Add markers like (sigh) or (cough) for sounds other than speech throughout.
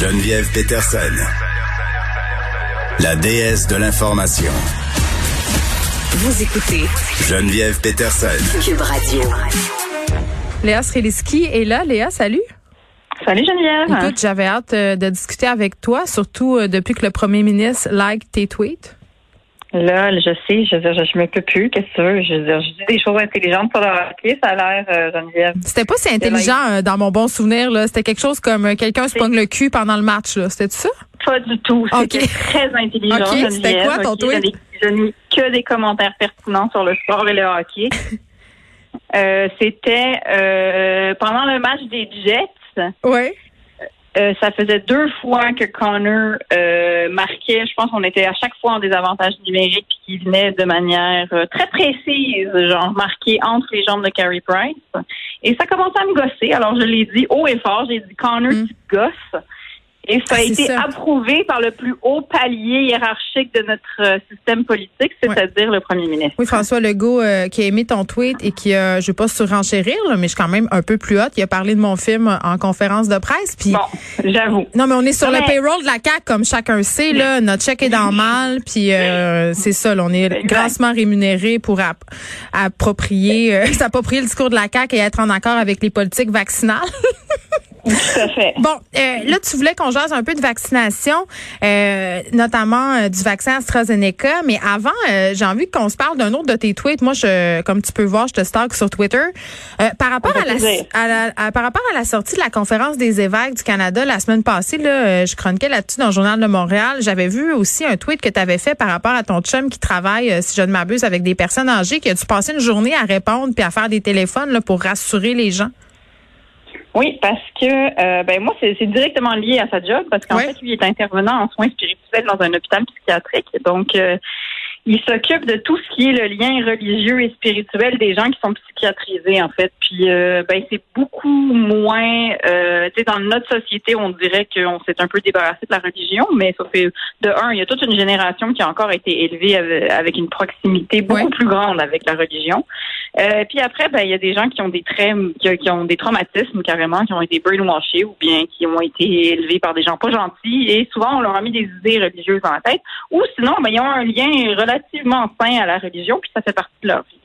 Geneviève Peterson, la déesse de l'information. Vous écoutez Geneviève Peterson. Cube Radio. Léa Sreliski est là. Léa, salut. Salut Geneviève. Écoute, j'avais hâte euh, de discuter avec toi, surtout euh, depuis que le premier ministre like tes tweets. Là, je sais, je veux dire, je, me peux plus. Qu'est-ce que tu veux? Je veux dire, je dis des choses intelligentes sur le hockey, ça a l'air, euh, Geneviève. C'était pas si intelligent euh, dans mon bon souvenir. là. C'était quelque chose comme euh, quelqu'un se pogne le cul pendant le match. là. C'était ça? Pas du tout. C'était très intelligent, c'était quoi ton tweet? Je n'ai- que des commentaires pertinents sur le sport et le hockey. (laughs) Euh, C'était pendant le match des Jets. Oui. Euh, ça faisait deux fois que Connor euh, marquait. Je pense qu'on était à chaque fois en désavantage numérique puis qu'il venait de manière euh, très précise, genre marqué entre les jambes de Carey Price. Et ça commençait à me gosser. Alors je l'ai dit haut et fort. J'ai dit Connor, Mm. tu te gosses. Et ça Ah, a c'est été ça. approuvé par le plus haut palier hiérarchique de notre euh, système politique, c'est-à-dire le premier ministre. Oui, François Legault euh, qui a aimé ton tweet et qui a, je vais pas surenchérir, là, mais je suis quand même un peu plus haute. Il a parlé de mon film en conférence de presse. Puis Bon, j'avoue. non, mais on est sur le payroll de la CAC, comme chacun sait. Là, notre chèque est dans le mal, puis euh, c'est ça. là, on est grassement rémunéré pour app- approprier, euh, (laughs) s'approprier le discours de la CAC et être en accord avec les politiques vaccinales. (laughs) Tout à fait. Bon, euh, là, tu voulais qu'on jase un peu de vaccination, euh, notamment euh, du vaccin AstraZeneca. Mais avant, euh, j'ai envie qu'on se parle d'un autre de tes tweets. Moi, je, comme tu peux voir, je te stalk sur Twitter. Euh, par rapport à la, plaisir. à la- à- par rapport à la sortie de la conférence des évêques du Canada la semaine passée, là, je chroniquais là-dessus dans le journal de Montréal. J'avais vu aussi un tweet que tu avais fait par rapport à ton chum qui travaille, si je ne m'abuse, avec des personnes âgées, qui a dû passer une journée à répondre puis à faire des téléphones là, pour rassurer les gens. Oui, parce que euh, ben moi, c'est directement lié à sa job, parce qu'en Ouais. fait, lui est intervenant en soins spirituels dans un hôpital psychiatrique. Donc, euh, il s'occupe de tout ce qui est le lien religieux et spirituel des gens qui sont psychiatrisés, en fait. Puis, euh, ben, c'est beaucoup moins, euh, tu sais, dans notre société, on dirait qu'on s'est un peu débarrassé de la religion, mais ça fait, de un, il y a toute une génération qui a encore été élevée avec, avec une proximité beaucoup Ouais. plus grande avec la religion. Euh, puis après, ben, il y a des gens qui ont des traits, qui, ont des traumatismes carrément, qui ont été brainwashés ou bien qui ont été élevés par des gens pas gentils et souvent on leur a mis des idées religieuses dans la tête ou sinon, ben, ils ont un lien relativement sain à la religion puis ça fait partie de leur vie.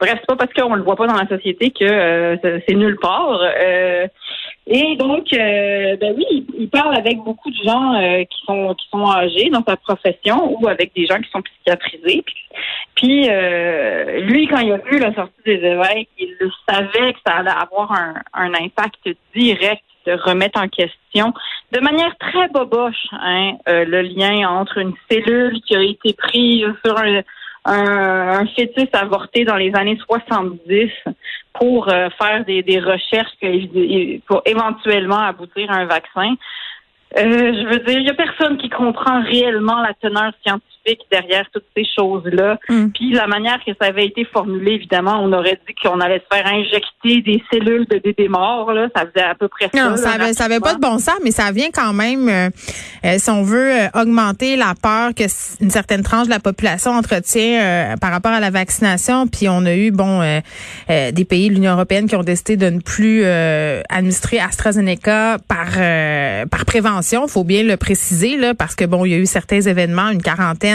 Bref, c'est pas parce qu'on le voit pas dans la société que euh, c'est- nulle part. Euh, et donc, euh, ben oui, il parle avec beaucoup de gens euh, qui sont qui sont âgés dans sa profession ou avec des gens qui sont psychiatrisés. Puis, euh, lui, quand il a vu la sortie des évêques, il le savait que ça allait avoir un, un impact direct de remettre en question de manière très boboche hein, euh, le lien entre une cellule qui a été prise sur un, un, un fœtus avorté dans les années 70 pour euh, faire des, des recherches pour éventuellement aboutir à un vaccin. Euh, je veux dire, il y a personne qui comprend réellement la teneur scientifique derrière toutes ces choses-là. Mm. Puis la manière que ça avait été formulé, évidemment, on aurait dit qu'on allait se faire injecter des cellules de bébés morts. Là, ça faisait à peu près ça. Non, ça avait, ça avait pas de bon sens, mais ça vient quand même, euh, euh, si on veut, euh, augmenter la peur que une certaine tranche de la population entretient euh, par rapport à la vaccination. Puis on a eu, bon, euh, euh, des pays de l'Union européenne qui ont décidé de ne plus euh, administrer AstraZeneca par euh, par prévention. Faut bien le préciser là, parce que bon, il y a eu certains événements, une quarantaine,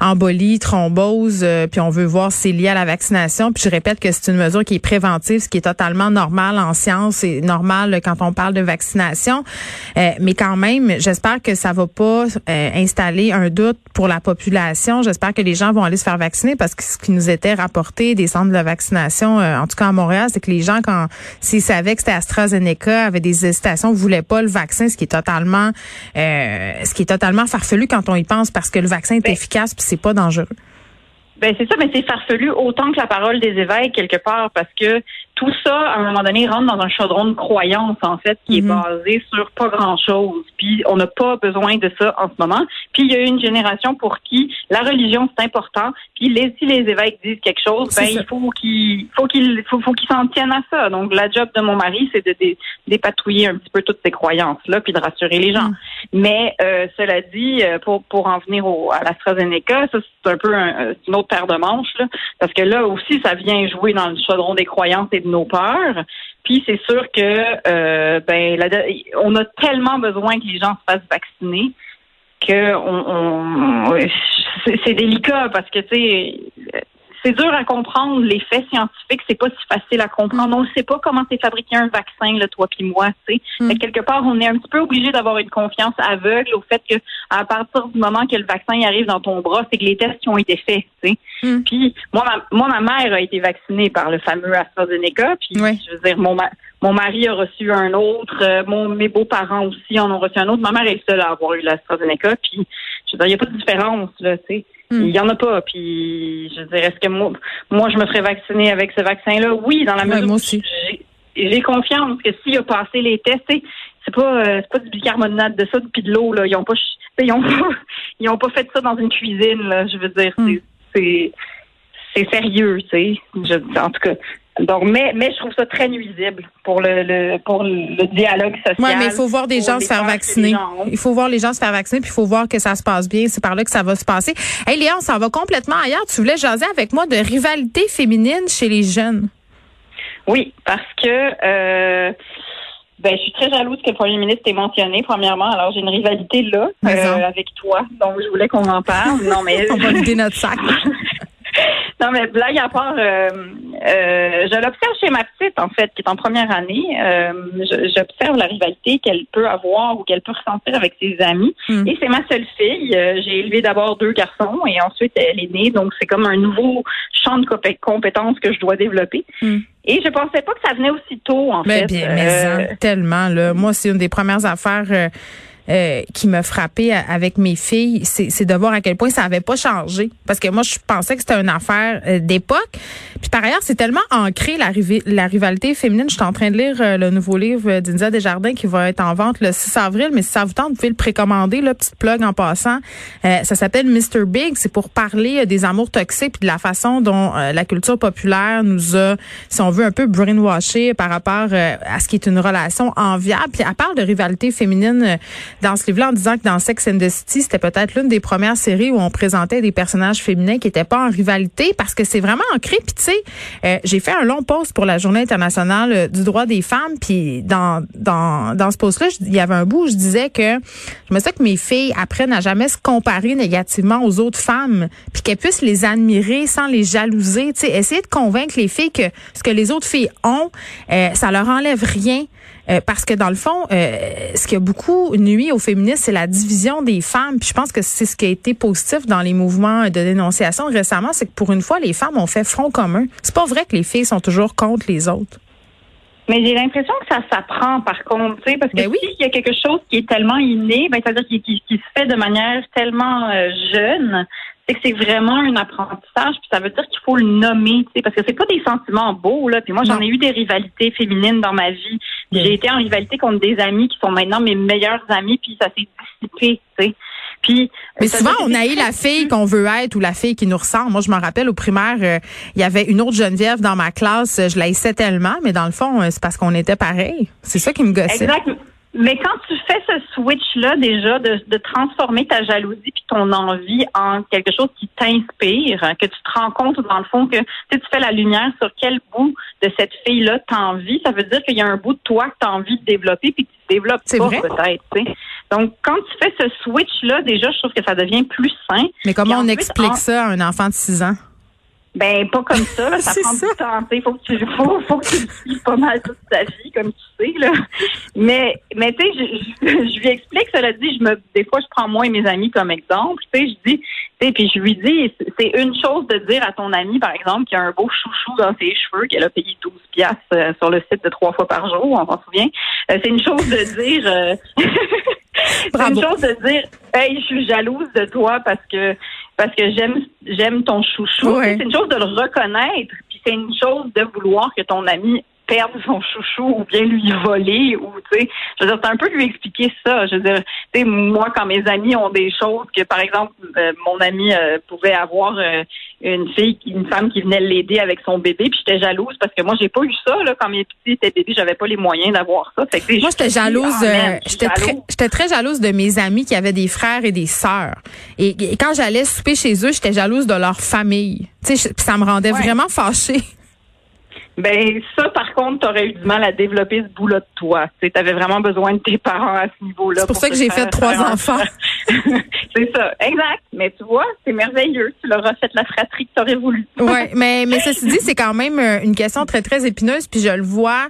embolie, thrombose, euh, puis on veut voir si c'est lié à la vaccination. Puis je répète que c'est une mesure qui est préventive, ce qui est totalement normal en science et normal quand on parle de vaccination. Euh, mais quand même, j'espère que ça va pas euh, installer un doute pour la population. J'espère que les gens vont aller se faire vacciner parce que ce qui nous était rapporté des centres de vaccination, en tout cas à Montréal, c'est que les gens, quand s'ils savaient que c'était AstraZeneca, avaient des hésitations, voulaient pas le vaccin, ce qui est totalement, ce qui est totalement farfelu quand on y pense parce que le vaccin Ben, efficace puis c'est pas dangereux. Ben c'est ça, mais c'est farfelu autant que la parole des évêques quelque part, parce que tout ça, à un moment donné, rentre dans un chaudron de croyance, en fait, qui Mhm. est basé sur pas grand-chose. Puis on n'a pas besoin de ça en ce moment. Puis il y a une génération pour qui la religion, c'est important. Puis les, si les évêques disent quelque chose, ben ça. il faut qu'ils faut qu'ils faut, faut qu'ils s'en tiennent à ça. Donc la job de mon mari, c'est de dé- dépatouiller un petit peu toutes ces croyances-là, puis de rassurer les gens. Mhm. Mais euh, cela dit, euh, pour, pour en venir au, à l'AstraZeneca, ça c'est un peu un- euh, une autre paire de manches, là, parce que là aussi, ça vient jouer dans le chaudron des croyances et nos peurs. Puis c'est sûr que euh, ben on a tellement besoin que les gens se fassent vacciner que on, c'est délicat parce que tu sais c'est dur à comprendre les faits scientifiques, c'est pas si facile à comprendre. On ne sait pas comment c'est fabriqué un vaccin, là, toi puis moi. Tu sais, Mm. Fait que quelque part, on est un petit peu obligé d'avoir une confiance aveugle au fait que à partir du moment que le vaccin arrive dans ton bras, c'est que les tests qui ont été faits. Tu sais. Mm. Puis moi, ma, moi, ma mère a été vaccinée par le fameux AstraZeneca. Puis Oui. je veux dire, mon, ma- mon mari a reçu un autre. euh, mon, mes beaux-parents aussi en ont reçu un autre. Ma mère est seule à avoir eu l'AstraZeneca. Puis je veux dire, il n'y a pas de différence là. Tu sais. Mm. Il y en a pas. Puis je veux dire, est-ce que moi, moi, je me ferais vacciner avec ce vaccin-là? Oui, dans la Ouais, mesure moi où aussi. j'ai- confiance que s'il a passé les tests, c'est pas euh, c'est pas du bicarbonate de ça puis de l'eau là, ils ont pas ils ont (laughs) pas ils ont pas fait ça dans une cuisine là, je veux dire Hmm. c'est sérieux. Je- En tout cas, donc mais mais je trouve ça très nuisible pour le, le pour le dialogue social. Oui, mais il faut voir des gens se faire vacciner. Il faut voir les gens se faire vacciner, puis il faut voir que ça se passe bien. C'est par là que ça va se passer. Hey, Léon, ça va complètement ailleurs. Tu voulais jaser avec moi de rivalité féminine chez les jeunes. Oui, parce que euh, ben, je suis très jalouse que le premier ministre ait mentionné, premièrement. Alors, j'ai une rivalité là euh, avec toi. Donc, je voulais qu'on en parle. Non, mais (laughs) On va vider notre sac. (laughs) Non, mais blague à part, euh, euh, je l'observe chez ma petite, en fait, qui est en première année. Euh, J'observe la rivalité qu'elle peut avoir ou qu'elle peut ressentir avec ses amis. Mm. Et c'est ma seule fille. Euh, J'ai élevé d'abord deux garçons et ensuite elle est née. Donc, c'est comme un nouveau champ de compé- compétences que je dois développer. Mm. Et je pensais pas que ça venait aussi tôt, en Mais fait. bien, mais Euh, tellement. Là. Moi, c'est une des premières affaires euh, qui m'a frappée à- avec mes filles, c'est de voir à quel point ça avait pas changé. Parce que moi, je pensais que c'était une affaire euh, d'époque. Puis par ailleurs, c'est tellement ancré la, rivalité féminine. Je suis en train de lire euh, le nouveau livre d'India Desjardins qui va être en vente le 6 avril. Mais si ça vous tente, vous pouvez le précommander. Là, petite plug en passant. Ça s'appelle Mr. Big. C'est pour parler des amours toxiques puis de la façon dont la culture populaire nous a, si on veut, un peu brainwashé par rapport à ce qui est une relation enviable. Puis elle parle de rivalité féminine dans ce livre-là en disant que dans Sex and the City, c'était peut-être l'une des premières séries où on présentait des personnages féminins qui n'étaient pas en rivalité parce que c'est vraiment ancré. Puis tu sais, euh, j'ai fait un long post pour la Journée internationale euh, du droit des femmes. Puis dans dans dans ce post-là, il y avait un bout où je disais que je me disais que mes filles apprennent à jamais se comparer négativement aux autres femmes, puis qu'elles puissent les admirer sans les jalouser. Tu sais, essayer de convaincre les filles que ce que les autres filles ont, euh, ça leur enlève rien. Euh, parce que dans le fond, euh, ce qui a beaucoup nuit aux féministes, c'est la division des femmes. Puis je pense que c'est ce qui a été positif dans les mouvements de dénonciation récemment, c'est que pour une fois, les femmes ont fait front commun. C'est pas vrai que les filles sont toujours contre les autres. Mais j'ai l'impression que ça s'apprend, par contre, tu sais, parce que Ben oui. s'il y a quelque chose qui est tellement inné, ben, c'est-à-dire qui, qui, qui se fait de manière tellement euh, jeune, c'est que c'est vraiment un apprentissage, puis ça veut dire qu'il faut le nommer, tu sais, parce que c'est pas des sentiments beaux, là. Puis moi, j'en ai eu des rivalités féminines dans ma vie. J'ai été en rivalité contre des amis qui sont maintenant mes meilleurs amis, puis ça s'est dissipé, tu sais. Puis, Mais ça souvent, on c'est la fille qu'on veut être ou la fille qui nous ressemble. Moi, je me rappelle au primaire, euh, il y avait une autre Geneviève dans ma classe. euh, Je la haïssais tellement, mais dans le fond, euh, c'est parce qu'on était pareil. C'est ça qui me gossait. Exact. Mais quand tu fais ce switch-là déjà de, de transformer ta jalousie puis ton envie en quelque chose qui t'inspire, que tu te rends compte dans le fond que tu sais, tu fais la lumière sur quel bout de cette fille-là t'as envie, ça veut dire qu'il y a un bout de toi que tu as envie de développer puis que tu développes pas peut-être. Donc quand tu fais ce switch-là, déjà, je trouve que ça devient plus sain. Mais comment on ensuite, explique en- ça à un enfant de 6 ans? Ben, pas comme ça, là. (laughs) Ça prend ça. du temps. Il faut que tu, faut, faut que tu le suives pas mal toute ta vie, comme tu sais, là. Mais, mais tu sais, je, je, (laughs) je lui explique, cela dit, je me, des fois, je prends moi et mes amis comme exemple. Tu sais, je dis, tu sais, puis je lui dis, c'est une chose de dire à ton ami, par exemple, qu'il a un beau chouchou dans ses cheveux, qu'elle a payé 12 piastres euh, sur le site de trois fois par jour, on s'en souvient. Euh, c'est une chose de dire, euh, (laughs) c'est une chose de dire, hey, je suis jalouse de toi parce que parce que j'aime j'aime ton chouchou. C'est une chose de le reconnaître, puis c'est une chose de vouloir que ton ami perde son chouchou ou bien lui voler ou tu sais je veux dire c'est un peu lui expliquer ça je veux dire tu sais moi quand mes amis ont des choses que par exemple euh, mon ami euh, pouvait avoir euh, une fille une femme qui venait l'aider avec son bébé puis j'étais jalouse parce que moi j'ai pas eu ça là quand mes petits étaient bébés j'avais pas les moyens d'avoir ça Fait que, Moi, j'étais jalouse. J'étais très, jalouse. j'étais très jalouse de mes amis qui avaient des frères et des sœurs. Et, et quand j'allais souper chez eux, j'étais jalouse de leur famille. Tu sais, ça me rendait Ouais. vraiment fâchée. Ben ça, par contre, t'aurais eu du mal à développer ce boulot de toi. Tu avais vraiment besoin de tes parents à ce niveau-là. C'est pour, ça que j'ai fait trois enfants. (laughs) c'est ça, exact. Mais tu vois, c'est merveilleux. Tu leur as fait la fratrie que tu aurais voulu. oui, (laughs) mais, mais ceci dit, c'est quand même euh, une question très, très épineuse. Puis je le vois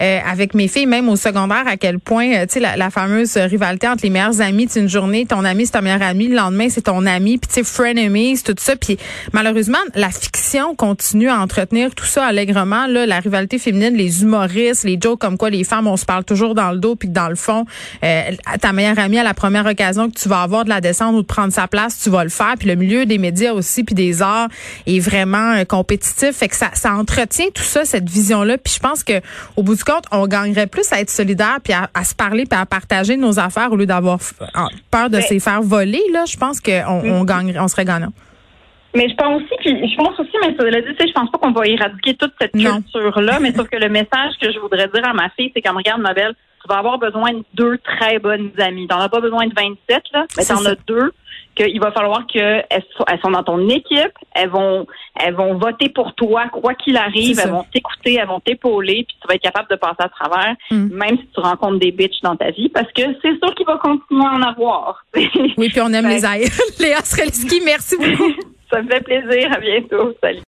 euh, avec mes filles, même au secondaire, à quel point, euh, tu sais, la, la, fameuse rivalité entre les meilleurs amis, une journée, ton ami, c'est ton meilleur ami, le lendemain, c'est ton ami, puis tu sais, frenemies, tout ça. Puis malheureusement, la fiction continue à entretenir tout ça allègrement. Là, la rivalité féminine, les humoristes, les jokes comme quoi les femmes, on se parle toujours dans le dos, puis dans le fond, euh, ta meilleure amie, à la première occasion que tu vas avoir de la descente ou de prendre sa place, tu vas le faire. Puis le milieu des médias aussi, puis des arts est vraiment compétitif. Fait que ça, ça entretient tout ça, cette vision-là. Puis je pense que au bout du on gagnerait plus à être solidaire puis à, se parler puis à partager nos affaires au lieu d'avoir peur de se faire voler. Là, je pense qu'on on gagnerait, on serait gagnant. Mais je pense aussi, puis je pense aussi, mais ça l'a dit, je pense pas qu'on va éradiquer toute cette culture-là, mais sauf que le message que je voudrais dire à ma fille, c'est comme regarde, ma belle, tu vas avoir besoin de deux très bonnes amies. T'en as pas besoin de 27, là, mais t'en as deux qu'il va falloir qu'elles elles sont dans ton équipe, elles vont elles vont voter pour toi quoi qu'il arrive, elles vont t'écouter, elles vont t'épauler, puis tu vas être capable de passer à travers, mm. même si tu rencontres des bitches dans ta vie, parce que c'est sûr qu'il va continuer à en avoir. oui, puis on aime (laughs) les ailes. (laughs) Léa Strelski, merci beaucoup. (laughs) Ça me fait plaisir. À bientôt. Salut.